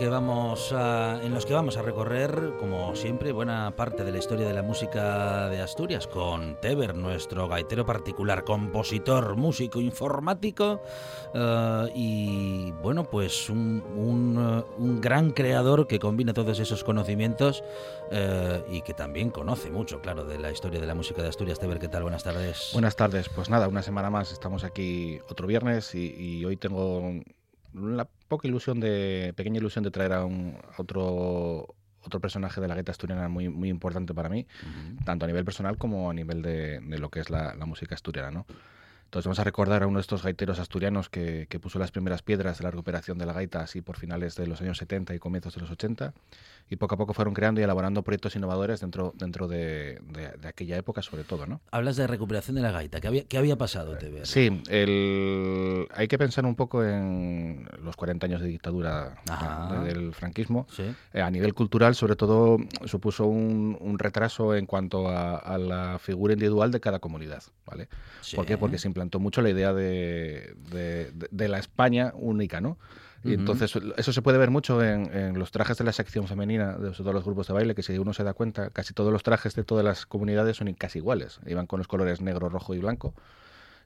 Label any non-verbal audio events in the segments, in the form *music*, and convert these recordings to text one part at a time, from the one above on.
Que vamos en los que vamos a recorrer, como siempre, buena parte de la historia de la música de Asturias con Teber, nuestro gaitero particular, compositor, músico, informático eh, y, bueno, pues un, un, gran creador que combina todos esos conocimientos eh, y que también conoce mucho, claro, de la historia de la música de Asturias. Teber, ¿qué tal? Buenas tardes. Buenas tardes. Pues nada, una semana más estamos aquí otro viernes y hoy tengo la poca ilusión de, pequeña ilusión de traer a, un, otro otro personaje de la gaita asturiana muy, muy importante para mí, tanto a nivel personal como a nivel de, de lo que es la, la, música asturiana, ¿no? Entonces vamos a recordar a uno de estos gaiteros asturianos que, que, puso las primeras piedras de la recuperación de la gaita así por finales de los años 70 y comienzos de los 80 y poco a poco fueron creando y elaborando proyectos innovadores dentro, dentro de, de, aquella época sobre todo. ¿no? Hablas de recuperación de la gaita, ¿qué había, qué había pasado? Te Sí, el, hay que pensar un poco en los 40 años de dictadura del franquismo. ¿Sí? Eh, a nivel cultural sobre todo supuso un, un retraso en cuanto a, a, la figura individual de cada comunidad. ¿vale? Sí. ¿Por qué? Porque se implantó mucho la idea de, de, de la España única, ¿no? Y entonces eso se puede ver mucho en, en, los trajes de la sección femenina de todos los grupos de baile, que si uno se da cuenta, casi todos los trajes de todas las comunidades son casi iguales. Iban con los colores negro, rojo y blanco.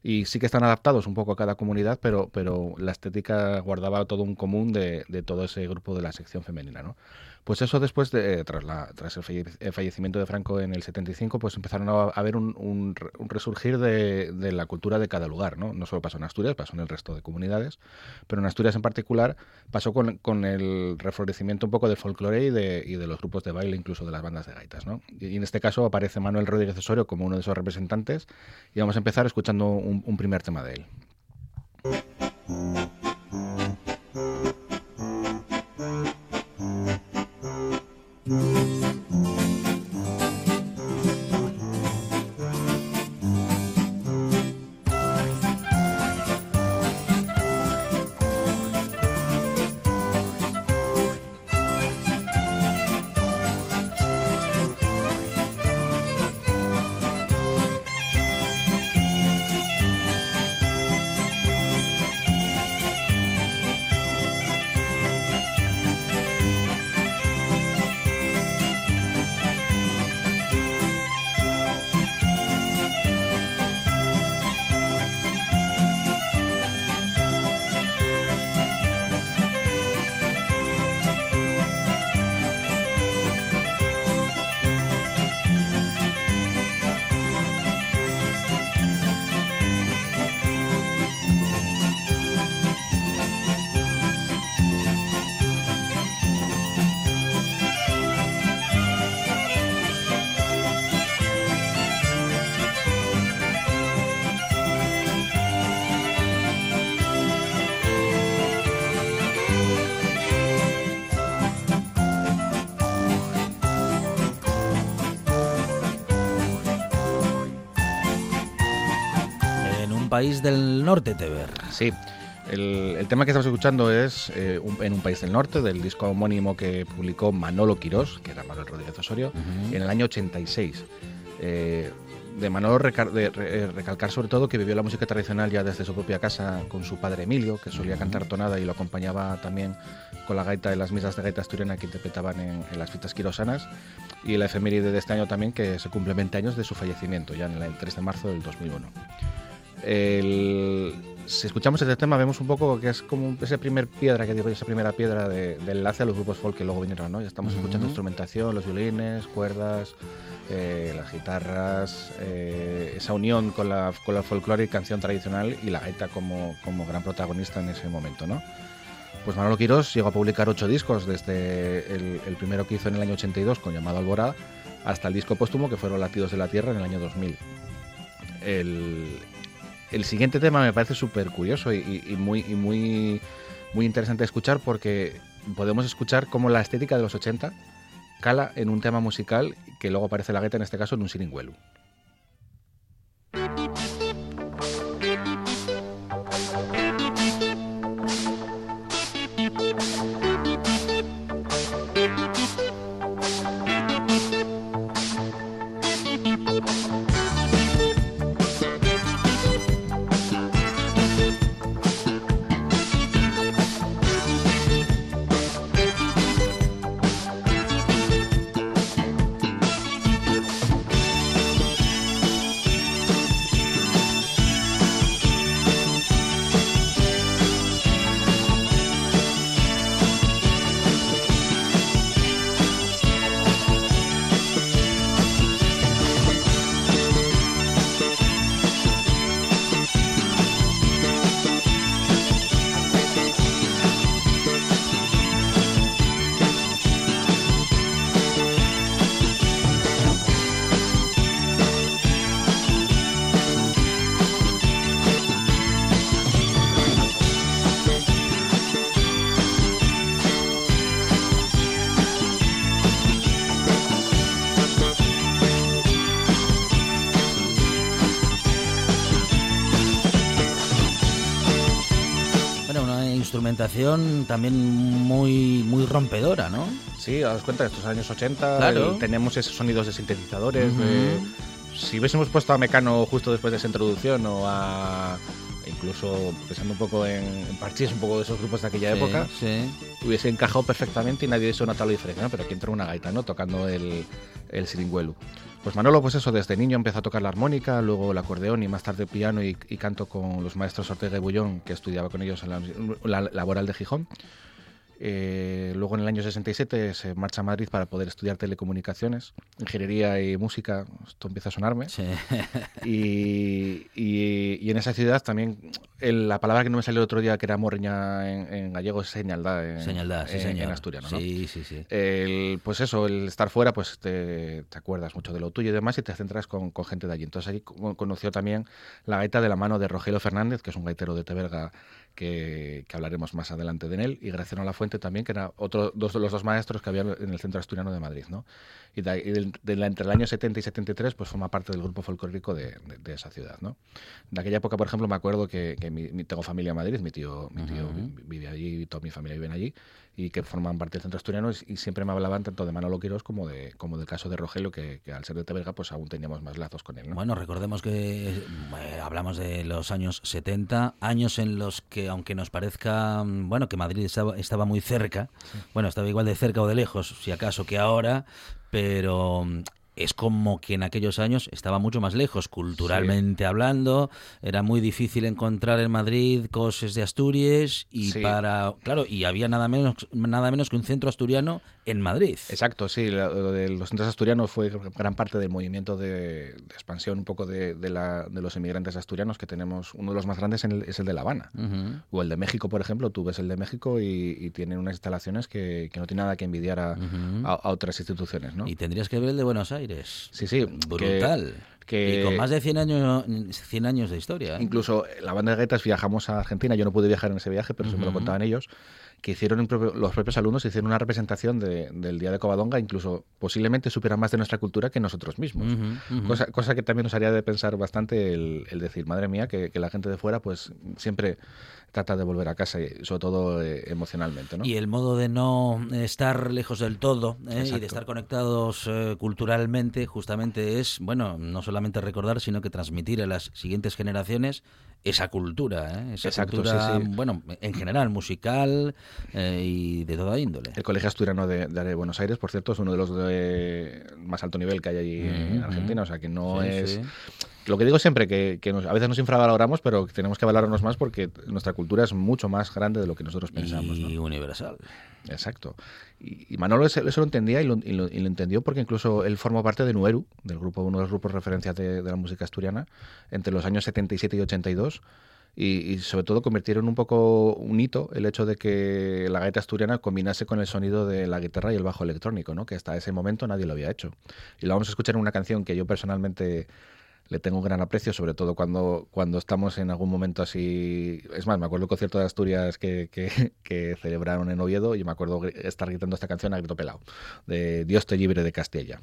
Y sí que están adaptados un poco a cada comunidad, pero, pero la estética guardaba todo un común de, de todo ese grupo de la sección femenina, ¿no? Pues eso después, de, tras, la, tras el fallecimiento de Franco en el 75, pues empezaron a haber un, resurgir de, la cultura de cada lugar, ¿no? No solo pasó en Asturias, pasó en el resto de comunidades, pero en Asturias en particular pasó con, el reflorecimiento un poco del folclore y de, y de, los grupos de baile, incluso de las bandas de gaitas, ¿no? Y en este caso aparece Manuel Rodríguez Osorio como uno de esos representantes y vamos a empezar escuchando un, un primer tema de él. País del norte, Teber. Sí. El, el, tema que estamos escuchando es eh, un, en un país del norte, del disco homónimo que publicó Manolo Quirós, que era Manuel Rodríguez Osorio, uh -huh. en el año 86. Eh, de Manolo recal de, re recalcar sobre todo que vivió la música tradicional ya desde su propia casa con su padre Emilio, que solía uh -huh. cantar tonada y lo acompañaba también con la gaita de las misas de gaita asturiana que interpretaban en, en las fiestas quirosanas y la efeméride de este año también, que se cumple 20 años de su fallecimiento, ya en el 3 de marzo del 2001. Si escuchamos este tema vemos un poco que es como esa primera piedra que digo esa primera piedra de, enlace a los grupos folk que luego vinieron, ¿no? Ya estamos escuchando instrumentación, los violines, cuerdas, eh, las guitarras, eh, esa unión con la, con la folclore y canción tradicional y la gaita como, como gran protagonista en ese momento, ¿no? Pues Manolo Quirós llegó a publicar ocho discos, desde el, primero que hizo en el año 82 con llamado Alborada, hasta el disco póstumo que fueron Latidos de la Tierra en el año 2000. El, siguiente tema me parece súper curioso y, muy, muy, muy interesante escuchar porque podemos escuchar cómo la estética de los 80 cala en un tema musical que luego aparece la gueta en este caso en un siringuelu. también muy, muy rompedora, ¿no? Sí, das cuenta, estos años 80 tenemos esos sonidos de sintetizadores. si hubiésemos puesto a Mecano justo después de esa introducción o a incluso pensando un poco en, en un poco de esos grupos de aquella época, hubiese encajado perfectamente y nadie hubiese notado la diferencia, pero aquí entra una gaita, ¿no? Tocando el, el siringuelu. Pues Manolo, pues eso, desde niño empezó a tocar la armónica, luego el acordeón y más tarde piano y, canto con los maestros Ortega y Bullón, que estudiaba con ellos en la laboral de Gijón. Eh, luego en el año 67 se marcha a Madrid para poder estudiar telecomunicaciones, ingeniería y música. Esto empieza a sonarme. *laughs* Y, y, en esa ciudad también la palabra que no me salió el otro día, que era morreña en, gallego, es señaldad en, señaldad, sí, en, asturiano. ¿no? Sí, sí, sí. El, pues eso, el estar fuera, pues te, te, acuerdas mucho de lo tuyo y demás y te centras con, con gente de allí. Entonces allí conoció también la gaita de la mano de Rogelio Fernández, que es un gaitero de Teberga que, hablaremos más adelante de él, y Graciano La Fuente también, que era otro dos de los dos maestros que había en el Centro Asturiano de Madrid. ¿no? Y, de, entre el año 70 y 73 pues forma parte del grupo folclórico de, esa ciudad. ¿no? De aquella época, por ejemplo, me acuerdo que, tengo familia en Madrid, mi tío, mi tío vive allí, y toda mi familia vive allí, y que forman parte del centro asturiano y, siempre me hablaban tanto de Manolo Quirós como de como del caso de Rogelio que, al ser de Teberga pues aún teníamos más lazos con él. Bueno, recordemos que eh, hablamos de los años 70, años en los que aunque nos parezca mm, bueno que Madrid estaba, estaba muy cerca, bueno, estaba igual de cerca o de lejos, si acaso que ahora, pero mm, es como que en aquellos años estaba mucho más lejos, culturalmente hablando, era muy difícil encontrar en Madrid cosas de Asturias y para, claro, y había nada menos nada menos que un centro asturiano en Madrid. Exacto, sí, lo de los centros asturianos fue gran parte del movimiento de, expansión un poco de, la, de, los inmigrantes asturianos que tenemos, uno de los más grandes es el de La Habana, o el de México, por ejemplo, tú ves el de México y, tienen unas instalaciones que, no tienen nada que envidiar a, otras instituciones, ¿no? Y tendrías que ver el de Buenos Aires. Sí, sí. Brutal. Que, y con más de 100 años, 100 años de historia. ¿eh? Incluso la banda de gaitas viajamos a Argentina. Yo no pude viajar en ese viaje, pero se me lo contaban ellos que hicieron los propios alumnos hicieron una representación del Día de Covadonga, incluso posiblemente supieran más de nuestra cultura que nosotros mismos. Cosa, cosa, que también nos haría de pensar bastante el, decir, madre mía, que, la gente de fuera pues siempre trata de volver a casa, sobre todo eh, emocionalmente. Y el modo de no estar lejos del todo ¿eh? y de estar conectados eh, culturalmente justamente es, bueno, no solamente recordar, sino que transmitir a las siguientes generaciones esa cultura, ¿eh? esa Exacto, cultura, sí, sí. bueno, en general, musical eh, y de toda índole. El Colegio Asturiano de, de Buenos Aires, por cierto, es uno de los de más alto nivel que hay allí en. Argentina, o sea que no Sí, es... Lo que digo siempre, que, que nos- a veces nos infravaloramos, pero que tenemos que valorarnos más porque nuestra cultura es mucho más grande de lo que nosotros pensamos. ¿no? Y universal. Exacto. Y, Manolo eso, lo entendía y lo, entendió porque incluso él formó parte de Nueru, del grupo, uno de los grupos referencias de, de la música asturiana, entre los años 77 y 82. Y, y sobre todo convirtieron un poco un hito el hecho de que la gaita asturiana combinase con el sonido de la guitarra y el bajo electrónico, ¿no? que hasta ese momento nadie lo había hecho. Y lo vamos a escuchar en una canción que yo personalmente le tengo un gran aprecio, sobre todo cuando, cuando estamos en algún momento así. Es más, me acuerdo el concierto de Asturias que, *laughs* que, celebraron en Oviedo y me acuerdo estar gritando esta canción a grito pelado, de Dios te libre de Castella.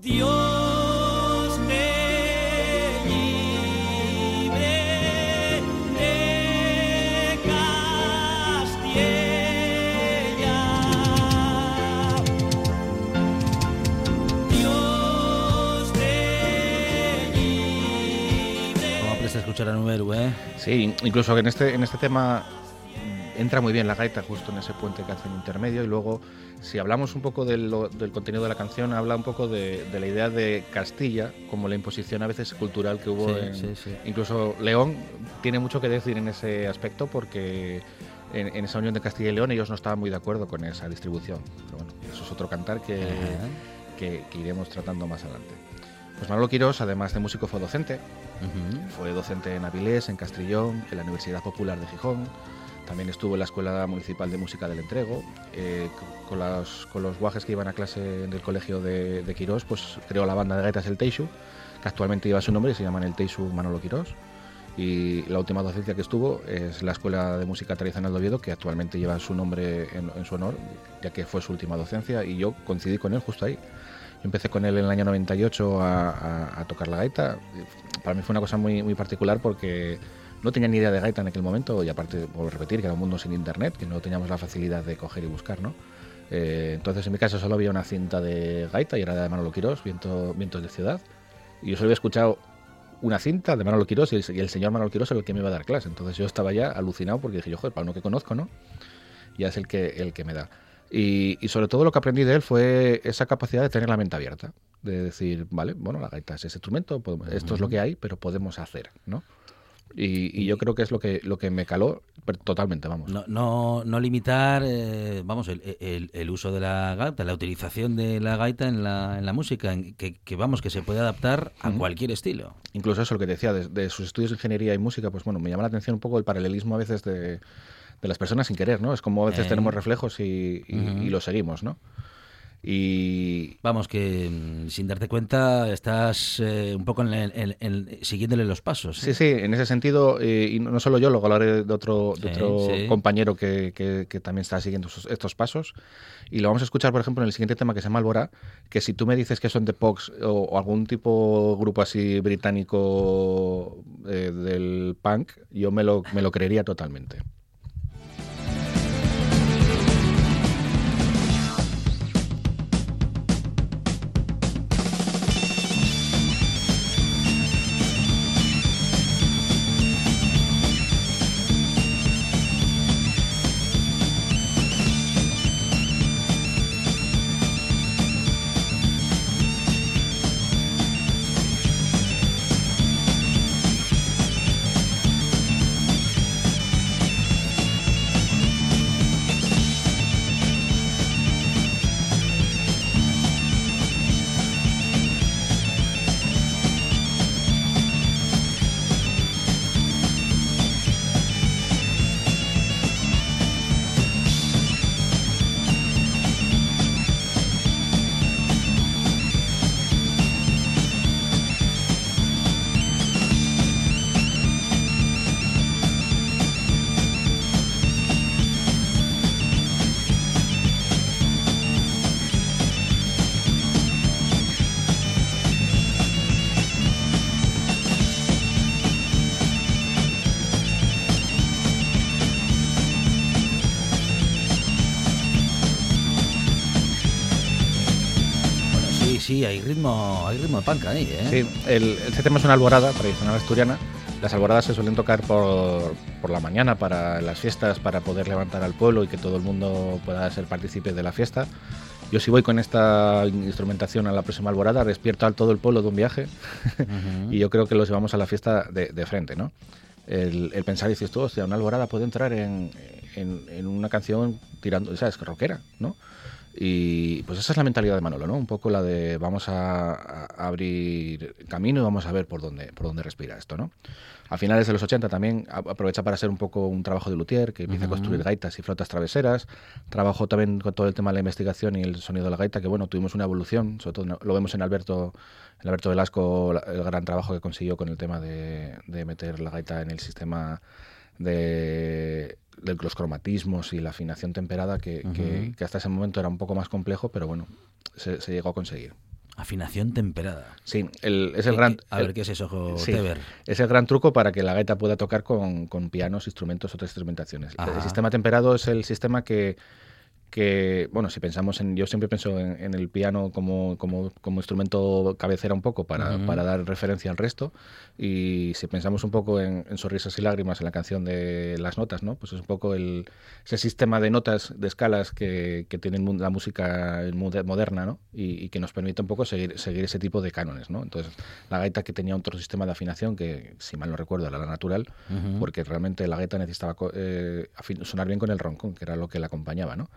Dios te libre de Castilla. Dios te libre. Como apresta a escuchar a Numeru, ¿eh? Sí, incluso en este, en este tema entra muy bien la gaita justo en ese puente que hace en intermedio y luego si hablamos un poco de lo- del contenido de la canción habla un poco de, de la idea de Castilla como la imposición a veces cultural que hubo Sí, en, sí, sí. incluso León tiene mucho que decir en ese aspecto porque en, en esa unión de Castilla y León ellos no estaban muy de acuerdo con esa distribución pero bueno eso es otro cantar que, que, que iremos tratando más adelante pues Manolo Quirós además de músico fue docente Ujú. fue docente en Avilés, en Castrillón, en la Universidad Popular de Gijón. También estuvo en la Escuela Municipal de Música del Entrego. Eh, con, los, con los guajes que iban a clase en el colegio de, de Quirós, pues creó la banda de gaitas El Teixu, que actualmente lleva su nombre y se llaman El Teixu Manolo Quirós. Y la última docencia que estuvo es la Escuela de Música Tradicional de Oviedo, que actualmente lleva su nombre en, en su honor, ya que fue su última docencia y yo coincidí con él justo ahí. Yo empecé con él en el año 98 a, a- a tocar la gaita. Para mí fue una cosa muy, muy particular porque no tenía ni idea de gaita en aquel momento y aparte, por repetir, que era un mundo sin internet, que no teníamos la facilidad de coger y buscar, ¿no? Eh, entonces en mi caso solo había una cinta de gaita y era de Manolo Quirós, Viento, Vientos de Ciudad. Y yo solo había escuchado una cinta de Manolo Quirós y el, y el señor Manolo Quirós era el que me iba a dar clase. Entonces yo estaba ya alucinado porque dije, yo, joder, para uno que conozco, ¿no? Ya es el que, el que me da. Y, y sobre todo lo que aprendí de él fue esa capacidad de tener la mente abierta. De decir, vale, bueno, la gaita es ese instrumento, podemos- esto es lo que hay, pero podemos hacer, ¿no? Y, y yo creo que es lo que, lo que me caló totalmente, vamos. No, no, no limitar, eh, vamos, el, el- el uso de la gaita, la utilización de la gaita en la, en la música, en que, que, vamos, que se puede adaptar a cualquier estilo. Incluso eso, lo que te decía, de, de sus estudios de ingeniería y música, pues bueno, me llama la atención un poco el paralelismo a veces de, de las personas sin querer, ¿no? Es como a veces Eh. tenemos reflejos y, y, y lo seguimos, ¿no? Y Vamos, que mm, sin darte cuenta estás eh, un poco en, en- en- siguiéndole los pasos. Sí, ¿eh? sí, en ese sentido, eh, y no solo yo, luego hablaré de otro, de Sí, otro sí. compañero que, que- que también está siguiendo esos- estos pasos. Y lo vamos a escuchar, por ejemplo, en el siguiente tema que se llama Alborá, que si tú me dices que son The Pox o, o algún tipo grupo así británico eh, del punk, yo me lo, me lo creería totalmente. Hay ritmo, hay ritmo de panca ahí, ¿eh? Sí, el, este tema es una alborada tradicional asturiana. Las alboradas se suelen tocar por, por, la mañana para las fiestas, para poder levantar al pueblo y que todo el mundo pueda ser partícipe de la fiesta. Yo si voy con esta instrumentación a la próxima alborada, despierto al todo el pueblo de un viaje *laughs* y yo creo que los llevamos a la fiesta de, de frente, ¿no? El, el, pensar, dices tú, hostia, una alborada puede entrar en, en, en una canción tirando, ¿sabes? Rockera, ¿no? Y pues esa es la mentalidad de Manolo, ¿no? Un poco la de vamos a, a, abrir camino y vamos a ver por dónde, por dónde respira esto, ¿no? A finales de los 80 también aprovecha para hacer un poco un trabajo de luthier, que empieza uh -huh. a construir gaitas y flotas traveseras. Trabajó también con todo el tema de la investigación y el sonido de la gaita, que bueno, tuvimos una evolución, sobre todo lo vemos en Alberto, en Alberto Velasco, el gran trabajo que consiguió con el tema de, de meter la gaita en el sistema de de los cromatismos y la afinación temperada que, uh -huh. que, que, hasta ese momento era un poco más complejo, pero bueno, se, se llegó a conseguir. Afinación temperada. Sí, el, es el gran. A ver, ¿qué es eso, sí? Es el gran truco para que la gaita pueda tocar con, con pianos, instrumentos, otras instrumentaciones. Ajá. El sistema temperado es el sistema que que, bueno, si pensamos en, yo siempre pienso en, en el piano como, como, como, instrumento cabecera un poco para, uh -huh. para, dar referencia al resto, y si pensamos un poco en, en, Sonrisas y Lágrimas, en la canción de las notas, ¿no? Pues es un poco el, ese sistema de notas, de escalas que, que tiene la música moderna, ¿no? Y, y, que nos permite un poco seguir, seguir ese tipo de cánones, ¿no? Entonces, la gaita que tenía otro sistema de afinación que, si mal no recuerdo, era la natural, uh -huh. porque realmente la gaita necesitaba eh, sonar bien con el roncón, que era lo que la acompañaba, ¿no?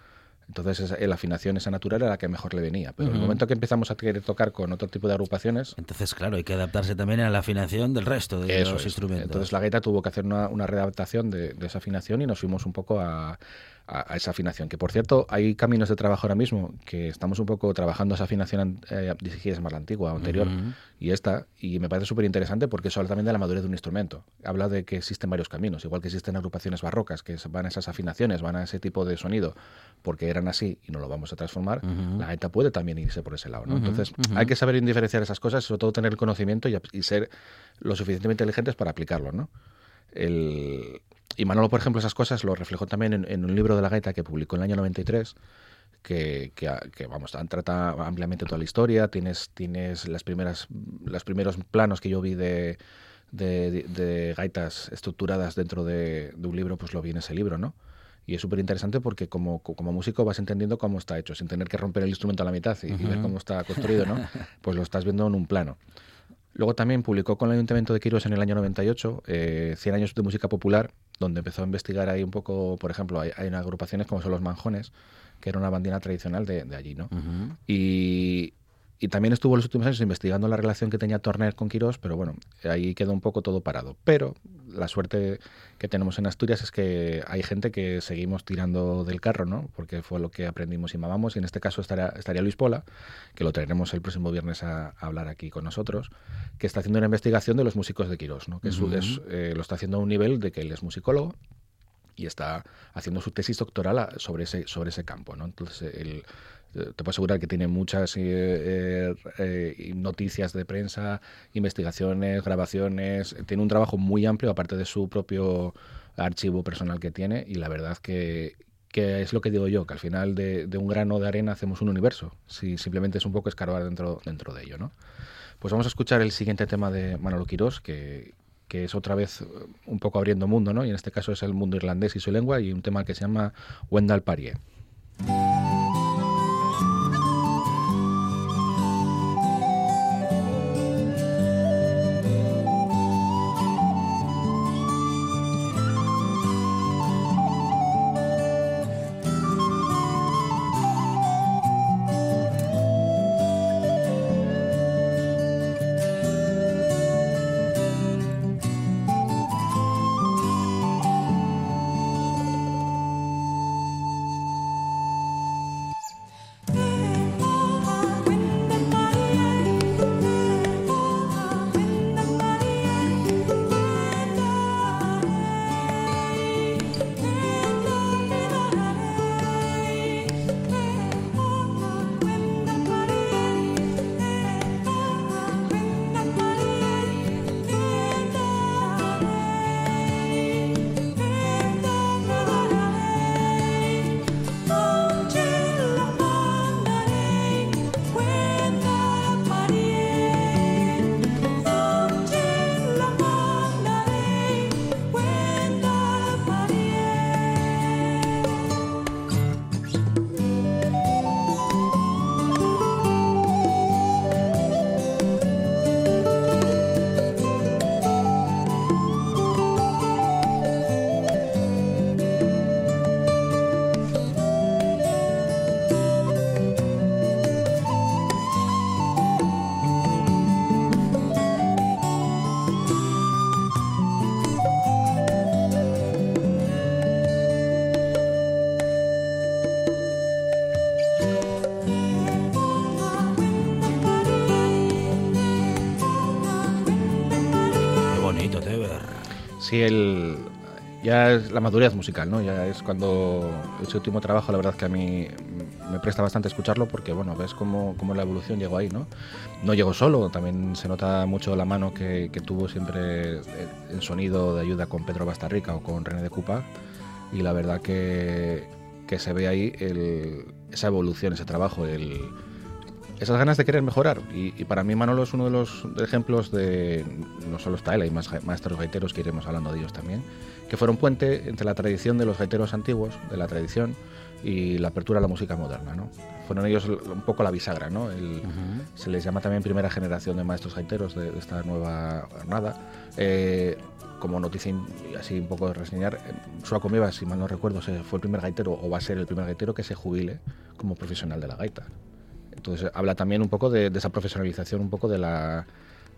Entonces esa, la afinación esa natural era la que mejor le venía. Pero uh -huh. en el momento que empezamos a querer tocar con otro tipo de agrupaciones... Entonces, claro, hay que adaptarse también a la afinación del resto de los es. instrumentos. Entonces la gaita tuvo que hacer una, una readaptación de, de, esa afinación y nos fuimos un poco a, a, a, esa afinación. Que por cierto, hay caminos de trabajo ahora mismo que estamos un poco trabajando esa afinación, eh, si más la antigua anterior, uh -huh. y esta, y me parece súper interesante porque eso habla también de la madurez de un instrumento. Habla de que existen varios caminos, igual que existen agrupaciones barrocas que van a esas afinaciones, van a ese tipo de sonido, porque eran así y no lo vamos a transformar, uh -huh. la gaita puede también irse por ese lado. ¿no? Uh -huh. Entonces, hay que saber diferenciar esas cosas, sobre todo tener el conocimiento y, y ser lo suficientemente inteligentes para aplicarlo, ¿no? El, y Manolo, por ejemplo, esas cosas lo reflejó también en, en, un libro de la gaita que publicó en el año 93, que, que, que, vamos, trata ampliamente toda la historia, tienes, tienes las primeras, los primeros planos que yo vi de, de, de, de gaitas estructuradas dentro de, de, un libro, pues lo vi en ese libro, ¿no? Y es súper interesante porque como, como músico vas entendiendo cómo está hecho, sin tener que romper el instrumento a la mitad y, uh -huh. y ver cómo está construido, ¿no? *laughs* Pues lo estás viendo en un plano. Luego también publicó con el Ayuntamiento de Quirós en el año 98 eh, 100 años de música popular, donde empezó a investigar ahí un poco, por ejemplo, hay, hay agrupaciones como son los Manjones, que era una bandina tradicional de, de allí, ¿no? Uh -huh. Y, y también estuvo los últimos años investigando la relación que tenía Torner con Quirós, pero bueno, ahí quedó un poco todo parado. Pero la suerte que tenemos en Asturias es que hay gente que seguimos tirando del carro, ¿no? Porque fue lo que aprendimos y mamamos. Y en este caso estaría, estaría Luis Pola, que lo traeremos el próximo viernes a, a, hablar aquí con nosotros, que está haciendo una investigación de los músicos de Quirós, ¿no? Que uh -huh. es, eh, lo está haciendo a un nivel de que él es musicólogo y está haciendo su tesis doctoral sobre ese, sobre ese campo, ¿no? Entonces, el te puedo asegurar que tiene muchas eh, eh, eh, noticias de prensa, investigaciones, grabaciones, tiene un trabajo muy amplio aparte de su propio archivo personal que tiene y la verdad que, que es lo que digo yo, que al final de, de, un grano de arena hacemos un universo, si simplemente es un poco escarbar dentro, dentro de ello. ¿no? Pues vamos a escuchar el siguiente tema de Manolo Quirós, que, que es otra vez un poco abriendo mundo, ¿no? y en este caso es el mundo irlandés y su lengua, y un tema que se llama Wendell Parie. Sí, el, ya es la madurez musical, ¿no? Ya es cuando ese último trabajo, la verdad que a mí me presta bastante escucharlo porque, bueno, ves cómo, cómo la evolución llegó ahí, ¿no? No llegó solo, también se nota mucho la mano que, que tuvo siempre en sonido de ayuda con Pedro Bastarrica o con René de Cupa y la verdad que, que se ve ahí el, esa evolución, ese trabajo, el, esas ganas de querer mejorar. Y, y, para mí Manolo es uno de los ejemplos de, no solo está él, hay más maestros gaiteros que iremos hablando de ellos también, que fueron puente entre la tradición de los gaiteros antiguos, de la tradición, y la apertura a la música moderna. ¿no? Fueron ellos un poco la bisagra. ¿no? El, uh -huh. Se les llama también primera generación de maestros gaiteros de, de esta nueva jornada. Eh, como noticia así un poco de reseñar, Suaco Mieva, si mal no recuerdo, se fue el primer gaitero o va a ser el primer gaitero que se jubile como profesional de la gaita. Entonces habla también un poco de, de esa profesionalización, un poco de la,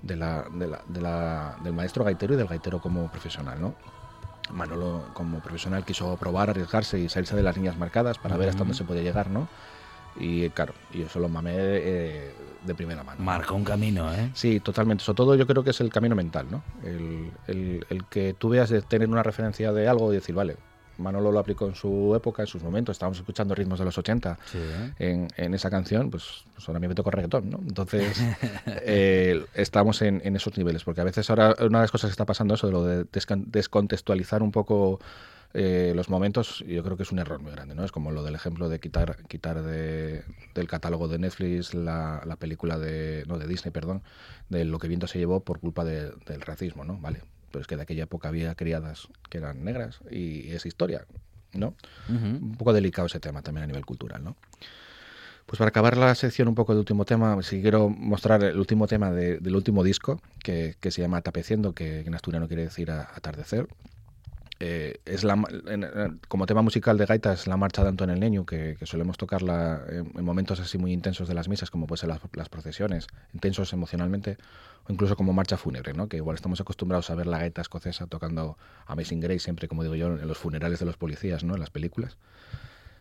de la, de la, de la, del maestro gaitero y del gaitero como profesional, ¿no? Manolo como profesional quiso probar, arriesgarse y salirse de las líneas marcadas para uh -huh. ver hasta dónde se podía llegar, ¿no? Y claro, yo solo mamé eh, de primera mano. Marcó un camino, ¿eh? Sí, totalmente. Sobre todo yo creo que es el camino mental, ¿no? El, el, el que tú veas de tener una referencia de algo y decir, vale, Manolo lo aplicó en su época, en sus momentos. Estábamos escuchando ritmos de los 80 sí, ¿eh? en, en, esa canción, pues, pues, ahora a mí me toca reggaetón, ¿no? Entonces, *laughs* eh, estamos en, en, esos niveles, porque a veces ahora una de las cosas que está pasando eso de lo de descontextualizar un poco eh, los momentos, yo creo que es un error muy grande, ¿no? Es como lo del ejemplo de quitar, quitar de, del catálogo de Netflix la, la, película de, no, de Disney, perdón, de lo que viento se llevó por culpa de, del racismo, ¿no? Vale, pero es que de aquella época había criadas que eran negras y es historia, ¿no? Uh -huh. Un poco delicado ese tema también a nivel cultural, ¿no? Pues para acabar la sección un poco del último tema, si quiero mostrar el último tema de, del último disco, que, que, se llama Tapeciendo, que en asturiano quiere decir atardecer. Eh, es la, como tema musical de gaita es la marcha de Antonio el Niño, que, solemos tocarla en, en, momentos así muy intensos de las misas, como pueden ser las, procesiones, intensos emocionalmente, o incluso como marcha fúnebre, ¿no? que igual estamos acostumbrados a ver la gaita escocesa tocando Amazing Grace, siempre, como digo yo, en los funerales de los policías, ¿no? en las películas.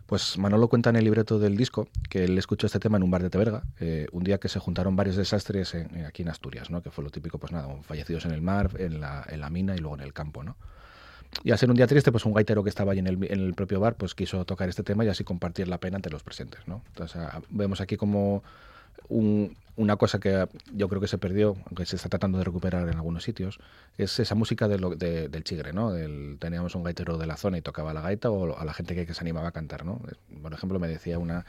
Pues Manolo cuenta en el libreto del disco que él escuchó este tema en un bar de Teberga, eh, un día que se juntaron varios desastres en, aquí en Asturias, ¿no? que fue lo típico, pues nada, fallecidos en el mar, en la, en la mina y luego en el campo. ¿no? Y al ser un día triste, pues un gaitero que estaba allí en el, en el, propio bar, pues quiso tocar este tema y así compartir la pena entre los presentes, ¿no? Entonces a, vemos aquí como un, una cosa que yo creo que se perdió, aunque se está tratando de recuperar en algunos sitios, es esa música de lo, de, del chigre, ¿no? Teníamos un gaitero de la zona y tocaba la gaita o a la gente que, que se animaba a cantar, ¿no? Por ejemplo, me decía una,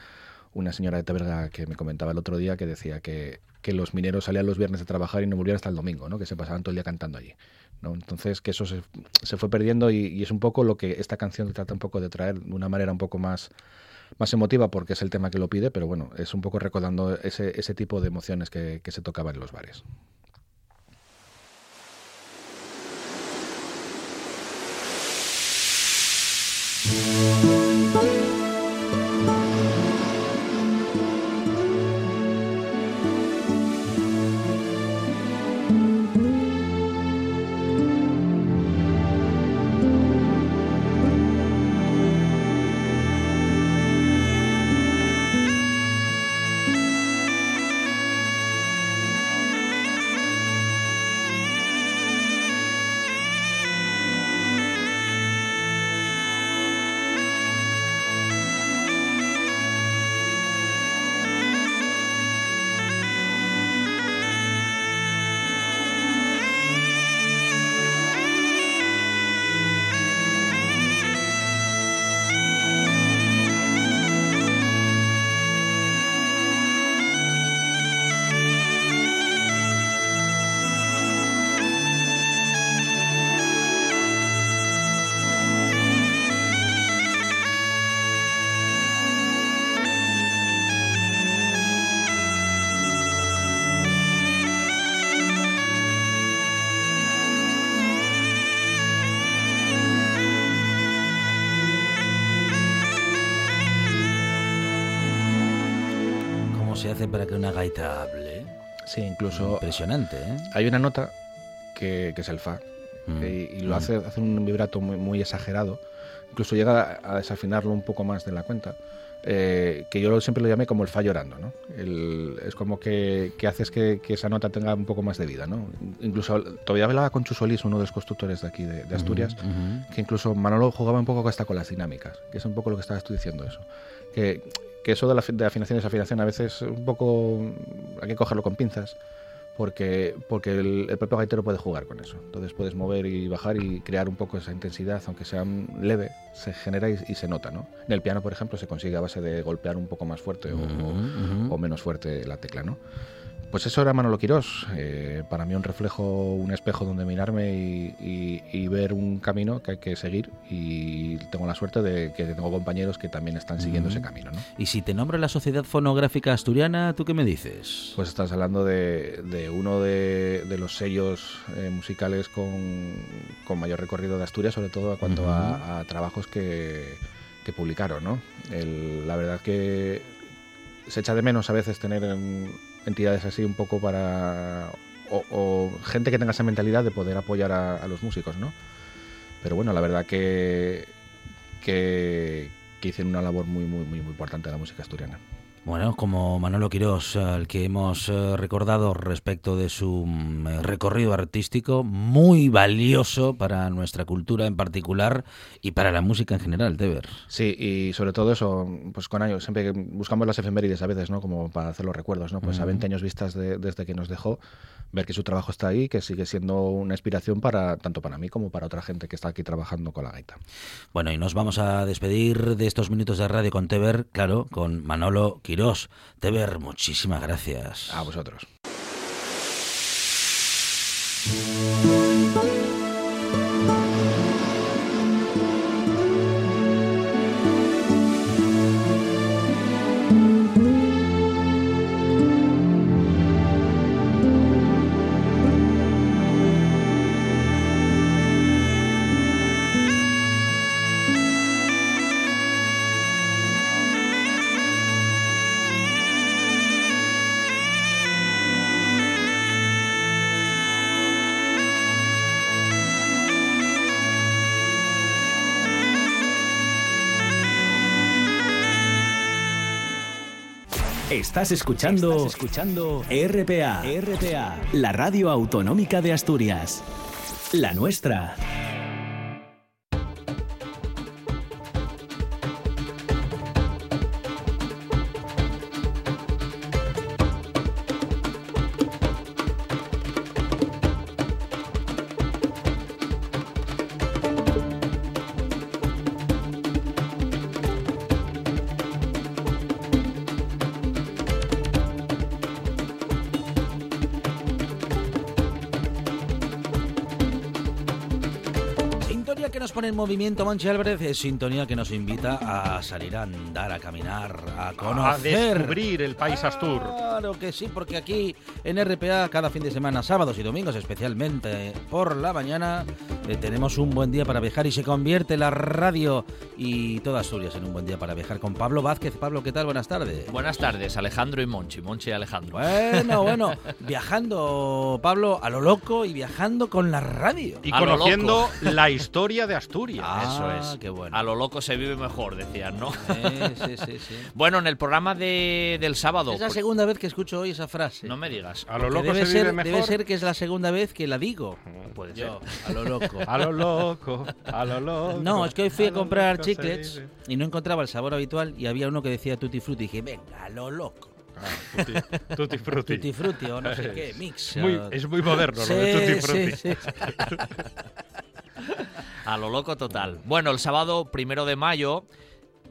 una señora de Teberga que me comentaba el otro día que decía que, que los mineros salían los viernes de trabajar y no volvían hasta el domingo, ¿no? Que se pasaban todo el día cantando allí. ¿no? Entonces, que eso se, se fue perdiendo y, es un poco lo que esta canción trata un poco de traer de una manera un poco más, más emotiva porque es el tema que lo pide, pero bueno, es un poco recordando ese, ese tipo de emociones que, que se tocaban en los bares. Hace para que una gaita hable? Sí, incluso. Impresionante, ¿eh? Hay una nota que, que es el Fa. Mm. y, y lo Mm. hace, hace un vibrato muy, muy exagerado. Incluso llega a desafinarlo un poco más de la cuenta. eh, que yo siempre lo llamé como el fa llorando, ¿no? El- es como que, que haces que, que esa nota tenga un poco más de vida, ¿no? Incluso todavía hablaba con Chu Solís, uno de los constructores de aquí de, de Asturias, Ujú, ujú. que incluso Manolo jugaba un poco hasta con las dinámicas, que es un poco lo que estabas tú diciendo eso. Que, que eso de la de afinación y desafinación a veces un poco hay que cogerlo con pinzas, porque, porque el, el propio gaitero puede jugar con eso. Entonces puedes mover y bajar y crear un poco esa intensidad, aunque sea leve, se genera y, y se nota, ¿no? En el piano, por ejemplo, se consigue a base de golpear un poco más fuerte o- o menos fuerte la tecla, ¿no? Pues eso era Manolo Quirós. eh, para mí un reflejo, un espejo donde mirarme y, y- y ver un camino que hay que seguir. Y tengo la suerte de que tengo compañeros que también están siguiendo ese camino, ¿no? Y si te nombro la Sociedad Fonográfica Asturiana, ¿tú qué me dices? Pues estás hablando de, de uno de, de los sellos eh, musicales con, con mayor recorrido de Asturias, sobre todo a cuanto a, a trabajos que, que publicaron, ¿no? El- la verdad que se echa de menos a veces tener em, entidades así un poco para... O, gente que tenga esa mentalidad de poder apoyar a, los músicos, ¿no? Pero bueno, la verdad que, que, que hicieron una labor muy, muy, muy, muy importante en la música asturiana. Bueno, como Manolo Quirós, al que hemos eh, recordado respecto de su mm, eh, recorrido artístico, muy valioso para nuestra cultura en particular y para la música en general, Teber. Sí, y sobre todo eso, pues con años, siempre buscamos las efemérides a veces, ¿no? Como para hacer los recuerdos, ¿no? Pues a Ujú. 20 años vistas de- desde que nos dejó, ver que su trabajo está ahí, que sigue siendo una inspiración para tanto para mí como para otra gente que está aquí trabajando con la gaita. Bueno, y nos vamos a despedir de estos minutos de radio con Teber, claro, con Manolo Quirós. Teber, muchísimas gracias. A vosotros. Estás escuchando, escuchando RPA, RPA, la radio autonómica de Asturias. La nuestra. Que nos pone en movimiento Monchi Álvarez es sintonía que nos invita a salir a andar, a caminar, a A conocer. descubrir el país Astur. Claro que sí, porque aquí en RPA cada fin de semana, sábados y domingos especialmente por la mañana, eh, tenemos un buen día para viajar y se convierte la radio y toda Asturias en un buen día para viajar con Pablo Vázquez. Pablo, ¿qué tal? Buenas tardes. Buenas tardes, Alejandro y Monchi. Monchi y Alejandro. Bueno, *laughs* bueno, viajando, Pablo, a lo loco y viajando con la radio. Y A lo conociendo *laughs* la historia de Asturias. Ah, Eso es. qué bueno. A lo loco se vive mejor, decían, ¿no? Eh, sí, sí, sí. *laughs* Bueno, en el programa de, del sábado. Es la por- segunda vez que escucho hoy esa frase. No me digas. A lo loco debe se ser, vive mejor. Debe ser que es la segunda vez que la digo. Puede Yo, ser. a lo loco. A lo loco, a lo loco. No, es que hoy fui a comprar loco se chiclets y no encontraba el sabor habitual y había uno que decía tutti frutti y dije, venga, a lo loco. Ah, tutti, tutti frutti. Tutti frutti o no sé qué, mix. Muy- o- es muy moderno Sí, lo de tutti sí, frutti. sí. *laughs* A lo loco total. Bueno, el sábado primero de mayo.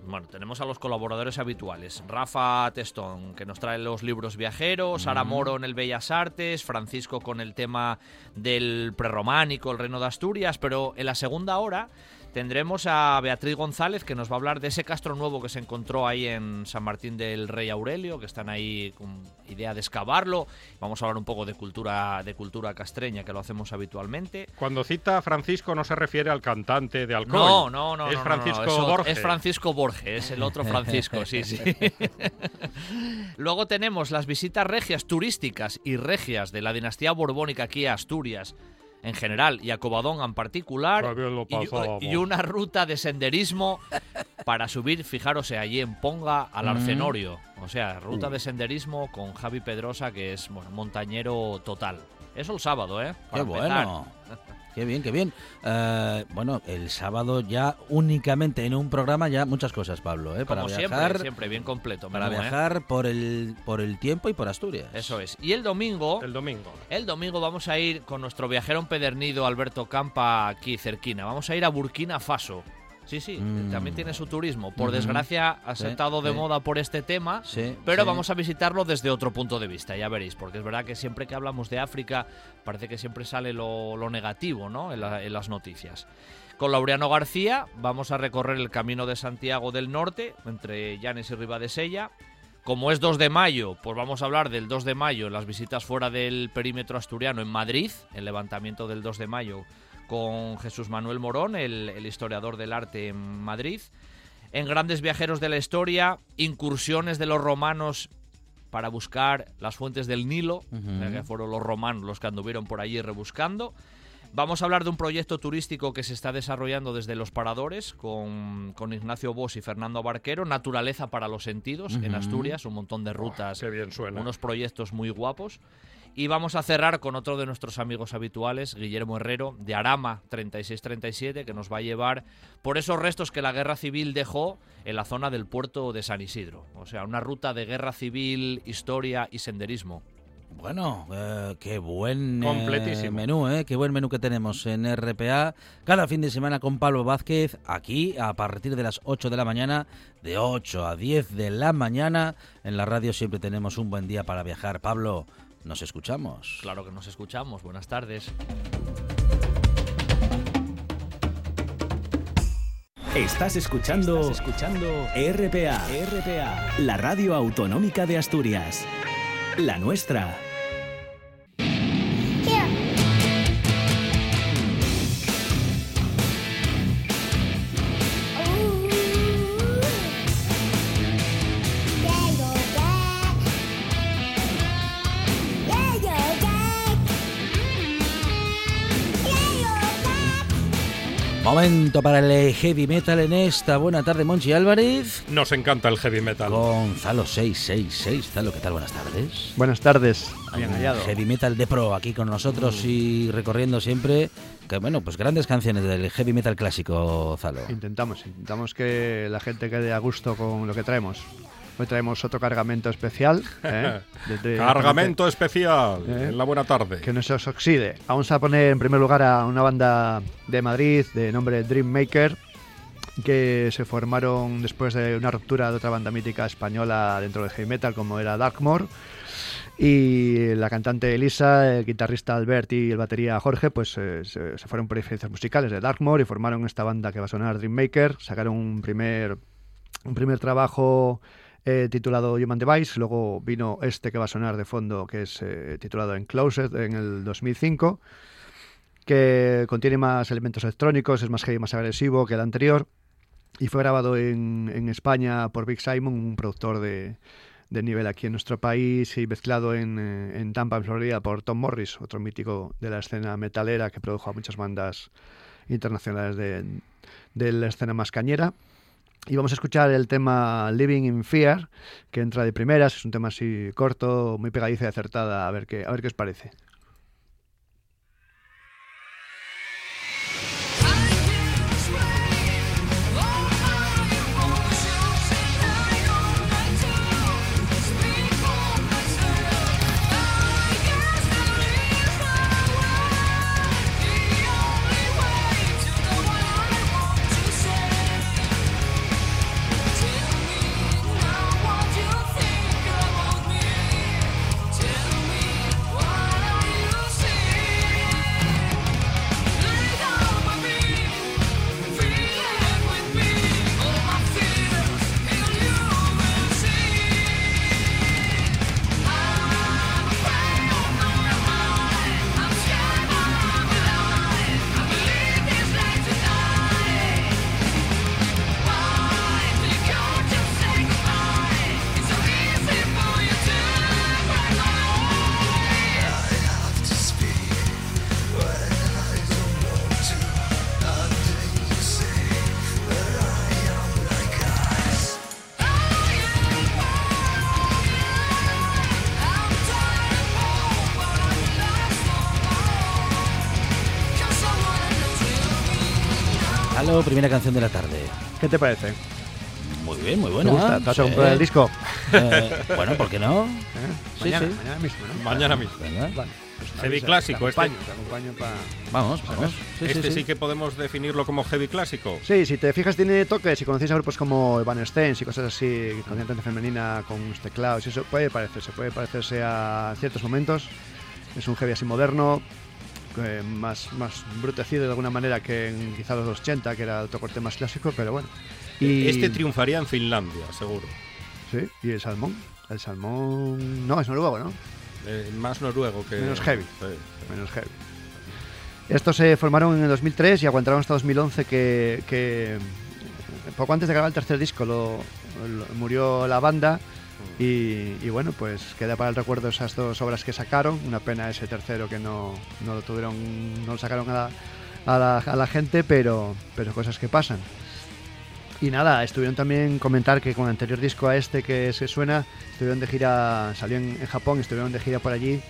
Bueno, tenemos a los colaboradores habituales. Rafa Testón, que nos trae los libros viajeros, Sara Moro en el Bellas Artes, Francisco con el tema del prerrománico, el reino de Asturias, pero en la segunda hora tendremos a Beatriz González, que nos va a hablar de ese castro nuevo que se encontró ahí en San Martín del Rey Aurelio, que están ahí con idea de excavarlo. Vamos a hablar un poco de cultura, de cultura castreña, que lo hacemos habitualmente. Cuando cita a Francisco no se refiere al cantante de Alcoy. No, no, no. Es no, no, Francisco no, eso- Borges. Es Francisco Borges, es el otro Francisco, sí, sí. *laughs* Luego tenemos las visitas regias turísticas y regias de la dinastía borbónica aquí a Asturias. En general y a Covadonga en particular. Y- una ruta de senderismo para subir, fijaros, eh, allí en Ponga al Arcenorio. O sea, ruta de senderismo con Javi Pedrosa, que es bueno, montañero total. Eso el sábado, ¿eh? Qué empezar. *laughs* bueno. Qué bien, qué bien. Eh, bueno, el sábado ya únicamente en un programa ya muchas cosas, Pablo, ¿eh? Para Como viajar, siempre, siempre bien completo. para menú, ¿eh? viajar por el por el tiempo y por Asturias. Eso es. Y el domingo, El domingo. el domingo vamos a ir con nuestro viajero empedernido Alberto Campa aquí cerquina. Vamos a ir a Burkina Faso. Sí, sí, Mm. también tiene su turismo. Por Ujú. desgracia ha Sí, de sí. moda por este tema, Sí, pero vamos a visitarlo desde otro punto de vista, ya veréis, porque es verdad que siempre que hablamos de África parece que siempre sale lo, lo negativo ¿no? en, la- en las noticias. Con Laureano García vamos a recorrer el camino de Santiago del Norte, entre Llanes y Ribadesella. Como es 2 de mayo, pues vamos a hablar del 2 de mayo, las visitas fuera del perímetro asturiano en Madrid, el levantamiento del 2 de mayo con Jesús Manuel Morón, el, el historiador del arte en Madrid. En Grandes Viajeros de la Historia, incursiones de los romanos para buscar las fuentes del Nilo, que fueron los romanos los que anduvieron por allí rebuscando. Vamos a hablar de un proyecto turístico que se está desarrollando desde los paradores con, con Ignacio Bosch y Fernando Barquero, Naturaleza para los Sentidos en. Asturias, un montón de rutas, Qué bien suena. unos proyectos muy guapos. Y vamos a cerrar con otro de nuestros amigos habituales, Guillermo Herrero, de Arama 3637, que nos va a llevar por esos restos que la guerra civil dejó en la zona del puerto de San Isidro. O sea, una ruta de guerra civil, historia y senderismo. Bueno, eh, qué buen eh, Completísimo. menú, ¿eh? Qué buen menú que tenemos en RPA. Cada fin de semana con Pablo Vázquez, aquí a partir de las 8 de la mañana, de 8 a 10 de la mañana. En la radio siempre tenemos un buen día para viajar. Pablo, nos escuchamos. Claro que nos escuchamos. Buenas tardes. Estás escuchando, escuchando RPA, RPA, la radio autonómica de Asturias. La nuestra. Momento para el heavy metal en esta buena tarde, Monchi Álvarez. Nos encanta el heavy metal. Gonzalo 666. Zalo, ¿qué tal? Buenas tardes. Buenas tardes. Bien Un hallado. Heavy metal de pro aquí con nosotros y recorriendo siempre, que bueno, pues grandes canciones del heavy metal clásico, Zalo. Intentamos, intentamos que la gente quede a gusto con lo que traemos. Hoy traemos otro cargamento especial. *laughs* ¿eh? Desde- Cargamento especial ¿Eh? en la buena tarde. Que no se os oxide. Vamos a poner en primer lugar a una banda de Madrid de nombre Dreammaker que se formaron después de una ruptura de otra banda mítica española dentro del heavy metal como era Darkmore y la cantante Elisa, el guitarrista Albert y el batería Jorge pues eh, se, se fueron por diferencias musicales de Darkmore y formaron esta banda que va a sonar Dreammaker, sacaron un primer un primer trabajo eh, titulado Human Device, luego vino este que va a sonar de fondo, que es eh, titulado Enclosed en el 2005, que contiene más elementos electrónicos, es más heavy, más agresivo que el anterior, y fue grabado en, en España por Big Simon, un productor de, de nivel aquí en nuestro país, y mezclado en, eh, en Tampa, en Florida, por Tom Morris, otro mítico de la escena metalera que produjo a muchas bandas internacionales de, de la escena más cañera. Y vamos a escuchar el tema Living in Fear, que entra de primeras, es un tema así corto, muy pegadiza y acertada, a ver qué, a ver qué os parece. Primera canción de la tarde. ¿Qué te parece? Muy bien, muy ¿Te buena. gusta? ¿Te vas a comprar el disco? Eh, bueno, ¿por qué no? ¿Eh? Sí, mañana, sí. mañana mismo, ¿no? Mañana mismo. ¿Verdad? Vale. pues Heavy avisa, clásico, te este. te pa- Vamos, vamos. Sí, este sí, sí, sí. que podemos definirlo como heavy clásico. Sí, si te fijas tiene toques, si conocéis a grupos como Evanescence y cosas así, con cantante femenina, con teclados, y eso puede parecerse, puede parecerse a ciertos momentos. Es un heavy así moderno, eh, más, más brutecido de alguna manera que en quizá los 80, que era otro corte más clásico, pero bueno. Y, Este triunfaría en Finlandia, seguro. Sí, y el salmón. El salmón... No, es noruego, ¿no? Eh, más noruego que. Menos heavy. Sí. menos heavy. Estos se formaron en el 2003 y aguantaron hasta 2011 que, que, eh, poco antes de grabar el tercer disco lo, lo- murió la banda y, y bueno, pues queda para el recuerdo esas dos obras que sacaron. Una pena ese tercero que no, no lo tuvieron, no lo sacaron a la, a la, a la gente, pero, pero cosas que pasan. Y nada, estuvieron también comentar que con el anterior disco a este que se suena, estuvieron de gira, salió en, en Japón, estuvieron de gira por allí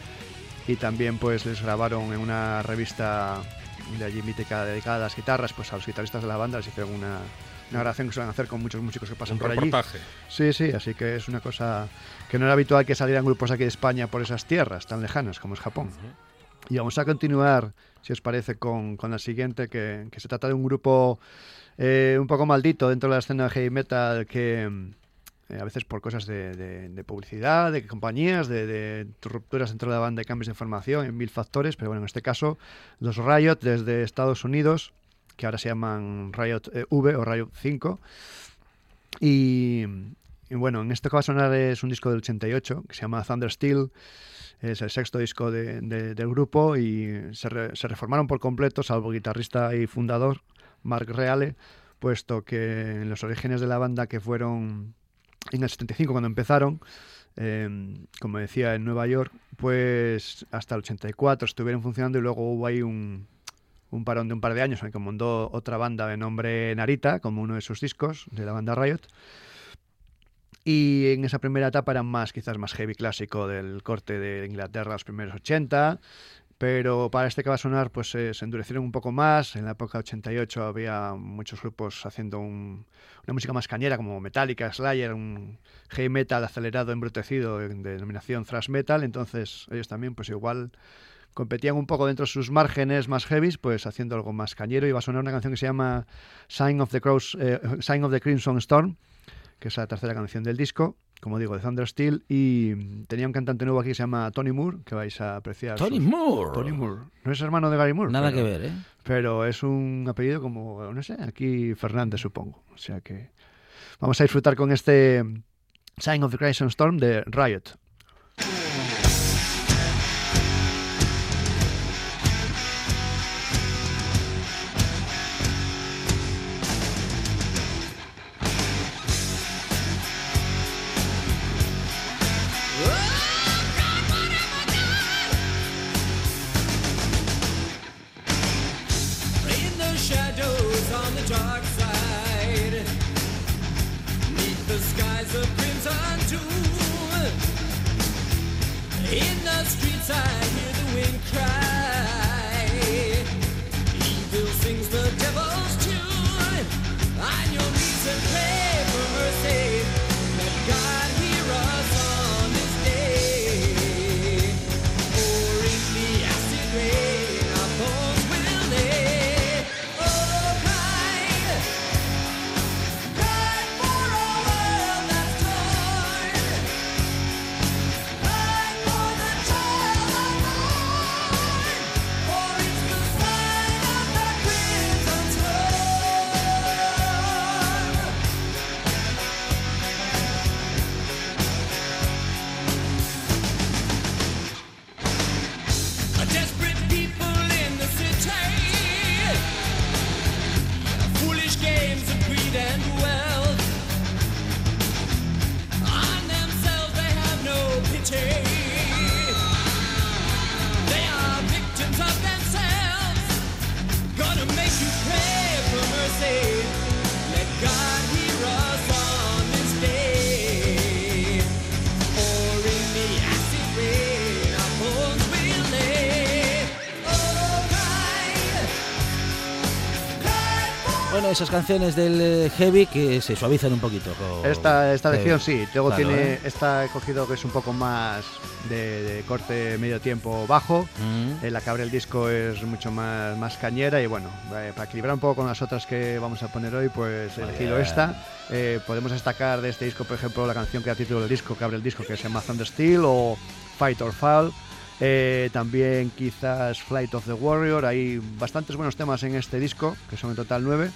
y también pues les grabaron en una revista de allí mítica dedicada a las guitarras, pues a los guitarristas de la banda les hicieron una, una grabación que suelen hacer con muchos músicos que pasan Un por allí. reportaje. Sí, sí, así que es una cosa que no era habitual que salieran grupos aquí de España por esas tierras tan lejanas como es Japón. Y vamos a continuar, si os parece, con, con la siguiente, que, que se trata de un grupo eh, un poco maldito dentro de la escena heavy metal que eh, a veces por cosas de, de- de publicidad, de compañías, de, de rupturas dentro de la banda y cambios de formación, en mil factores, pero bueno, en este caso los Riot desde Estados Unidos, que ahora se llaman Riot eh, V o Riot 5, y, bueno, en este que va a sonar es un disco del 88 que se llama Thunder Steel. Es el sexto disco de- de- del grupo y se, re- se reformaron por completo, salvo guitarrista y fundador, Mark Reale, puesto que en los orígenes de la banda que fueron en el 75 cuando empezaron, eh, como decía, en Nueva York, pues hasta el 84 estuvieron funcionando y luego hubo ahí un, un parón de un par de años en el que montó otra banda de nombre Narita, como uno de sus discos de la banda Riot. Y en esa primera etapa eran más, quizás más heavy clásico del corte de Inglaterra, los primeros 80. Pero para este que va a sonar, pues eh, se endurecieron un poco más. En la época 88 había muchos grupos haciendo un- una música más cañera, como Metallica, Slayer, un heavy metal acelerado, embrutecido, de denominación thrash metal. Entonces ellos también, pues igual competían un poco dentro de sus márgenes más heavies, pues haciendo algo más cañero. Y va a sonar una canción que se llama Sign of the, eh, Sign of the Crimson Storm, que es la tercera canción del disco, como digo, de Thunder Steel. Y tenía un cantante nuevo aquí que se llama Tony Moore, que vais a apreciar. Tony sus- Moore. Tony Moore. No es hermano de Gary Moore. Nada pero- que ver, ¿eh? Pero es un apellido como, no sé, aquí Fernández, supongo. O sea que vamos a disfrutar con este Sign of the Crimson Storm de Riot. Esas canciones del eh, heavy que se suavizan un poquito. con- Esta, esta Sí. lección sí, luego Claro, tiene, ¿eh? esta he cogido que es un poco más de, de corte medio tiempo bajo, Mm. Eh, la que abre el disco es mucho más, más cañera y bueno, eh, para equilibrar un poco con las otras que vamos a poner hoy, pues he elegido esta. Eh, podemos destacar de este disco, por ejemplo, la canción que da título del disco, que abre el disco, que llama Thunder Steel o Fight or Fall. Eh, también quizás Flight of the Warrior. Hay bastantes buenos temas en este disco, que son en total nueve.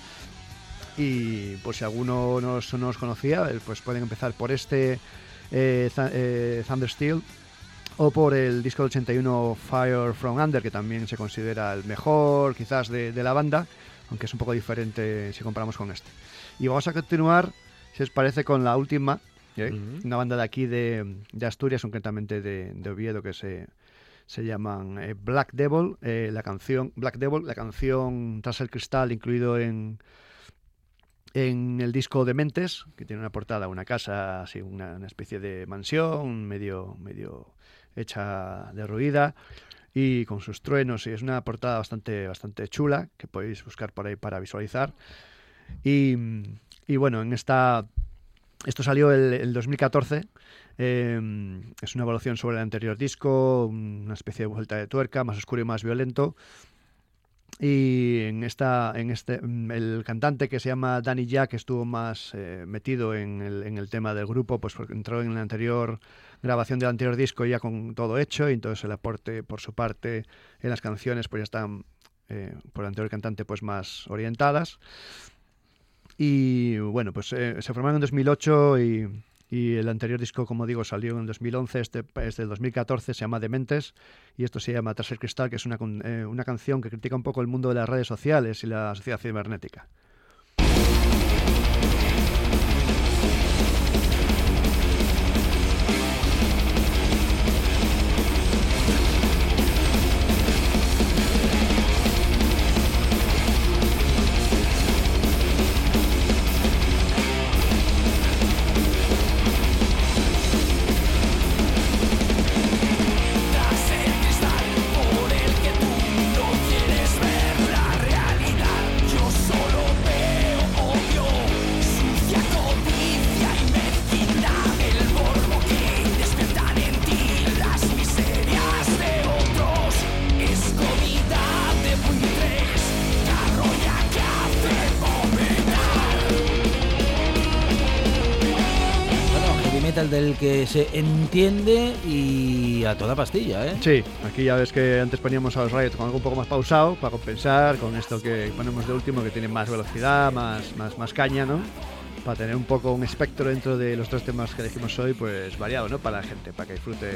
Y por si alguno no no os conocía, eh, pues pueden empezar por este eh, Th- eh, Thunder Steel o por el disco del 81 Fire From Under, que también se considera el mejor quizás de, de la banda, aunque es un poco diferente si comparamos con este. Y vamos a continuar, si os parece, con la última, ¿eh? Una banda de aquí de, de Asturias, concretamente de, de Oviedo, que se, se llaman eh, Black Devil, eh, la canción Black Devil, la canción Tras el Cristal, incluido en, en el disco de Mentes, que tiene una portada, una casa, así, una, especie de mansión, medio, medio hecha derruida y con sus truenos. Y es una portada bastante, bastante chula que podéis buscar por ahí para visualizar. Y, y bueno, en esta. Esto salió el, el 2014. eh, es una evolución sobre el anterior disco, una especie de vuelta de tuerca, más oscuro y más violento. Y en esta, en este, mm, el cantante que se llama Danny Jack estuvo más eh, metido en el, en el tema del grupo, pues entró en la anterior grabación del anterior disco ya con todo hecho, y entonces el aporte por su parte en las canciones pues ya están eh, por el anterior cantante pues más orientadas. Y bueno, pues eh, se formaron en 2008 y, y el anterior disco, como digo, salió en el 2011, este es del 2014, se llama Dementes y esto se llama Tras el Cristal, que es una, eh, una canción que critica un poco el mundo de las redes sociales y la sociedad cibernética. Que se entiende y a toda pastilla, ¿eh? Sí, aquí ya ves que antes poníamos a los Riot con algo un poco más pausado para compensar con esto que ponemos de último que tiene más velocidad, más, más, más caña, ¿no? Para tener un poco un espectro dentro de los tres temas que elegimos hoy, pues variado, ¿no? Para la gente, para que disfrute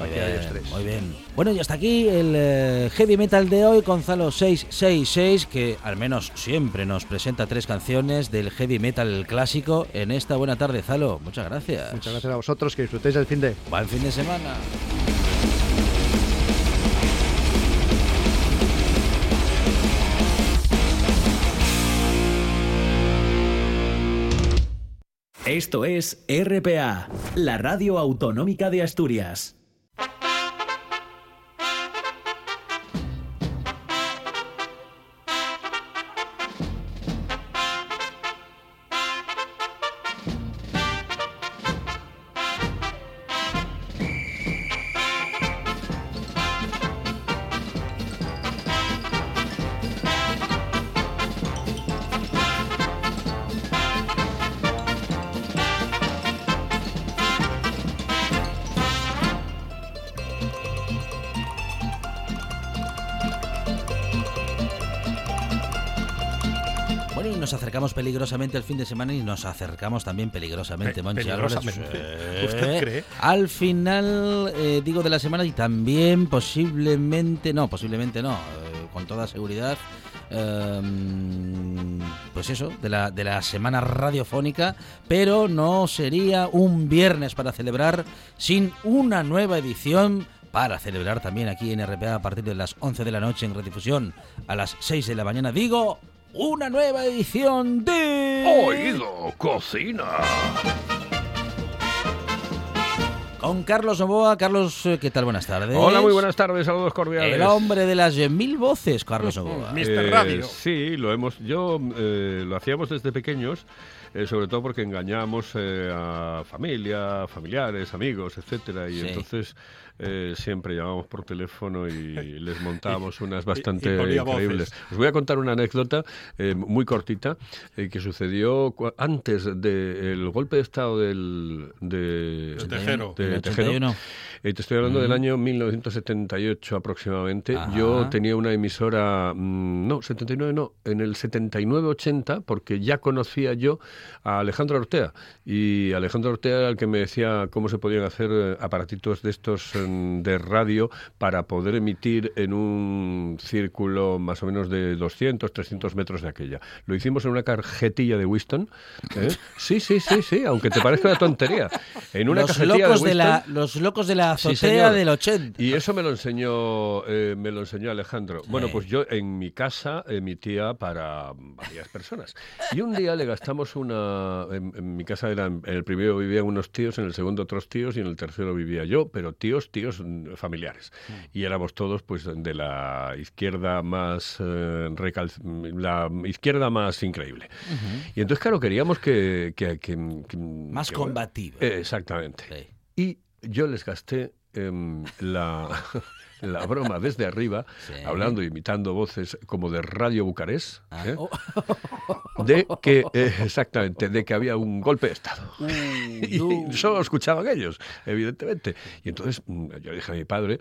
Muy ellos bien, tres. muy bien. Bueno, y hasta aquí el eh, heavy metal de hoy, Gonzalo 666, que al menos siempre nos presenta tres canciones del heavy metal clásico en esta buena tarde, Zalo. Muchas gracias. Muchas gracias a vosotros, que disfrutéis del fin de... Buen fin de semana. Esto es RPA, la radio autonómica de Asturias. Peligrosamente al fin de semana y nos acercamos también peligrosamente, Pe- Monchi Álvarez. peligrosamente. Sí. ¿Usted cree? Al final, eh, digo, de la semana y también posiblemente, no, posiblemente no, eh, con toda seguridad, eh, pues eso, de la, de la semana radiofónica, pero no sería un viernes para celebrar sin una nueva edición para celebrar también aquí en RPA a partir de las 11 de la noche en redifusión a las 6 de la mañana. Digo, una nueva edición de... Oído, cocina. Don Carlos Oboa. Carlos, eh, ¿qué tal? Buenas tardes. Hola, muy buenas tardes, saludos cordiales. El hombre de las mil voces, Carlos Oboa. Mr. Eh, Radio. Sí, lo hemos, yo eh, lo hacíamos desde pequeños, eh, sobre todo porque engañábamos eh, a familia, familiares, amigos, etcétera, y Sí. entonces eh, siempre llamábamos por teléfono y *laughs* les montábamos unas bastante y ponía voces. increíbles. Os voy a contar una anécdota eh, muy cortita eh, que sucedió cua- antes del golpe de estado del de, De Tejero. de El Tejero. 81. Eh, te estoy hablando del Ujú. año 1978 aproximadamente. Ajá. Yo tenía una emisora, mm, no, 79 no, en el 79-80, porque ya conocía yo a Alejandro Ortea. Y Alejandro Ortea era el que me decía cómo se podían hacer eh, aparatitos de estos de radio para poder emitir en un círculo más o menos de 200, 300 metros de aquella. Lo hicimos en una tarjetilla de Winston. ¿eh? *laughs* Sí, sí, sí, sí, aunque te parezca una tontería. En una Los cajetilla locos, de de la, Winston. los locos de la Sí, azotea señor. del 80. Y eso me lo enseñó, eh, me lo enseñó Alejandro. Bueno, pues yo en mi casa emitía para varias personas. Y un día le gastamos una. En, en mi casa eran, en el primero vivían unos tíos, en el segundo otros tíos y en el tercero vivía yo, pero tíos, tíos mm, familiares. Y éramos todos, pues, de la izquierda más eh, recal- la izquierda más increíble. Y entonces, claro, queríamos que, que- que- que- Más combativo. Eh, exactamente. Sí. Y yo les gasté em, la, *laughs* la broma desde arriba, *laughs* Sí. hablando, imitando voces como de Radio Bucarest, Ah, ¿eh? oh. *laughs* de que, eh, exactamente, de que había un golpe de Estado. *laughs* Y solo escuchaban ellos, evidentemente. Y entonces mm, yo dije a mi padre,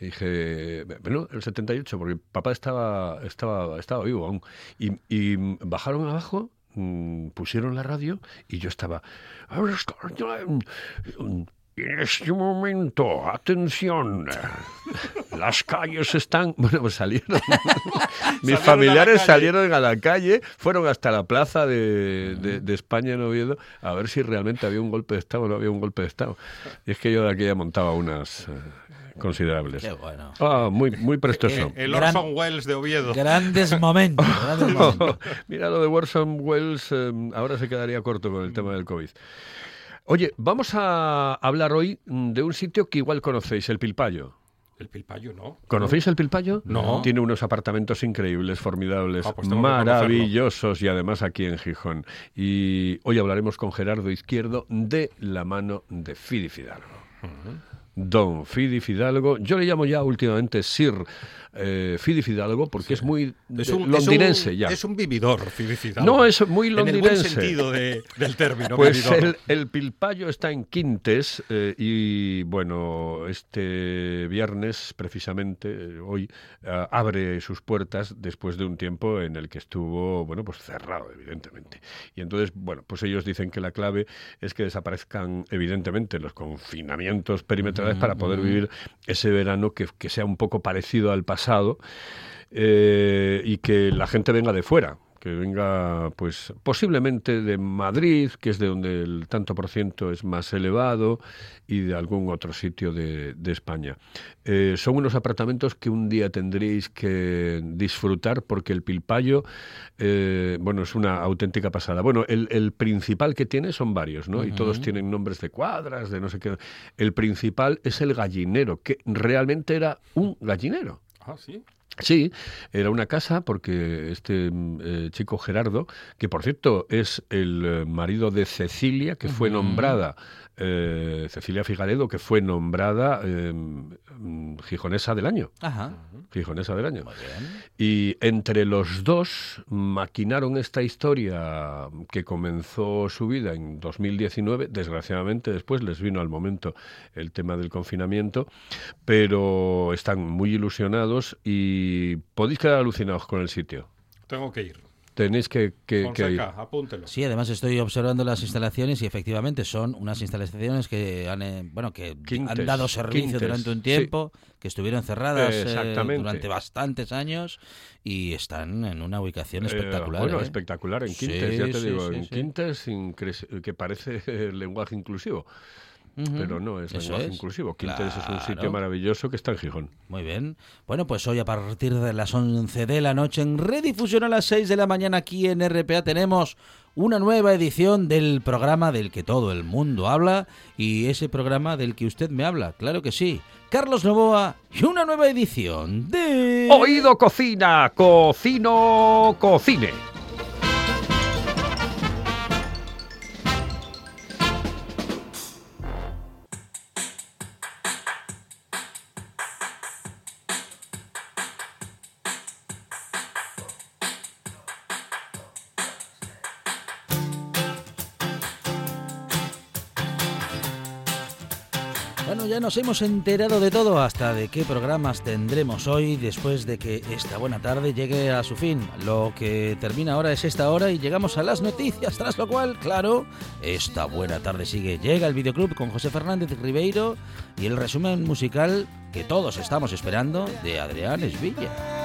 dije, bueno, el 78, porque papá estaba, estaba, estaba vivo aún. Y, y bajaron abajo, mm, pusieron la radio y yo estaba... En este momento, atención, las calles están... *laughs* Bueno, pues salieron. *laughs* Mis Salieron a familiares calle. salieron a la calle, fueron hasta la plaza de, de- de España en Oviedo a ver si realmente había un golpe de Estado o no había un golpe de Estado. Y es que yo de aquella montaba unas eh, considerables. qué bueno. Ah, muy, muy prestoso. El Gran- Orson Welles de Oviedo. Grandes momentos. *laughs* grandes momentos. Mira, lo de Warson Wells eh, ahora se quedaría corto con el tema del COVID. Oye, vamos a hablar hoy de un sitio que igual conocéis, el Pilpayo. El Pilpayo, ¿no? ¿Conocéis el Pilpayo? No. Tiene unos apartamentos increíbles, formidables, Ah, pues maravillosos y además aquí en Gijón. Y hoy hablaremos con Gerardo Izquierdo de la mano de Fidi Fidalgo. Don Fidi Fidalgo, yo le llamo ya últimamente Sir eh, Fidi Fidalgo porque es muy Es de- un, londinense es un, ya. Es un vividor, felicidad. No, es muy En el buen londinense. sentido de- del término. *laughs* Pues vividor. el, el Pilpayo está en Quintes eh, y bueno, este viernes precisamente, eh, hoy, ah, abre sus puertas después de un tiempo en el que estuvo, bueno, pues cerrado, evidentemente. Y entonces, bueno, pues ellos dicen que la clave es que desaparezcan, evidentemente, los confinamientos perimetrales para poder vivir ese verano que, que sea un poco parecido al pasado eh, y que la gente venga de fuera que venga, pues, posiblemente de Madrid, que es de donde el tanto por ciento es más elevado, y de algún otro sitio de, de España. Eh, son unos apartamentos que un día tendréis que disfrutar porque el Pilpayo, eh, bueno, es una auténtica pasada. Bueno, el, el principal que tiene son varios, ¿no? Y todos tienen nombres de cuadras, de no sé qué. El principal es el gallinero, que realmente era un gallinero. Ah, sí. Sí, era una casa porque este mm, eh, chico Gerardo, que por cierto es el eh, marido de Cecilia, que fue nombrada, eh, Cecilia Figaredo, que fue nombrada eh, mm, gijonesa del año. Ajá. Gijonesa del año. Muy bien. Y entre los dos maquinaron esta historia que comenzó su vida en 2019. Desgraciadamente después les vino al momento el tema del confinamiento, pero están muy ilusionados y podéis quedar alucinados con el sitio. Tengo que ir. Tenéis que, que- que ir. Fonseca, apúntelo. Sí, además estoy observando las instalaciones y efectivamente son unas instalaciones que han, eh, bueno, que Quintes, han dado servicio quintes, durante un sí. tiempo, que estuvieron cerradas eh, durante bastantes años y están en una ubicación Eh, espectacular. bueno, ¿eh? espectacular en Sí, Quintes, ya te sí, digo, sí, en sí. Quintes que parece *laughs* el lenguaje inclusivo. Pero no es Eso lenguaje es. inclusivo. Quintes es un sitio maravilloso que está en Gijón. Muy bien. Bueno, pues hoy a partir de las 11 de la noche en redifusión a las 6 de la mañana aquí en RPA tenemos una nueva edición del programa del que todo el mundo habla y ese programa del que usted me habla, claro que sí. Carlos Novoa y una nueva edición de... Oído Cocina, Cocino Cocine. Bueno, ya nos hemos enterado de todo, hasta de qué programas tendremos hoy después de que esta buena tarde llegue a su fin. Lo que termina ahora es esta hora y llegamos a las noticias, tras lo cual, claro, esta buena tarde sigue. Llega el videoclub con José Fernández Ribeiro y el resumen musical que todos estamos esperando de Adrián Esvilla.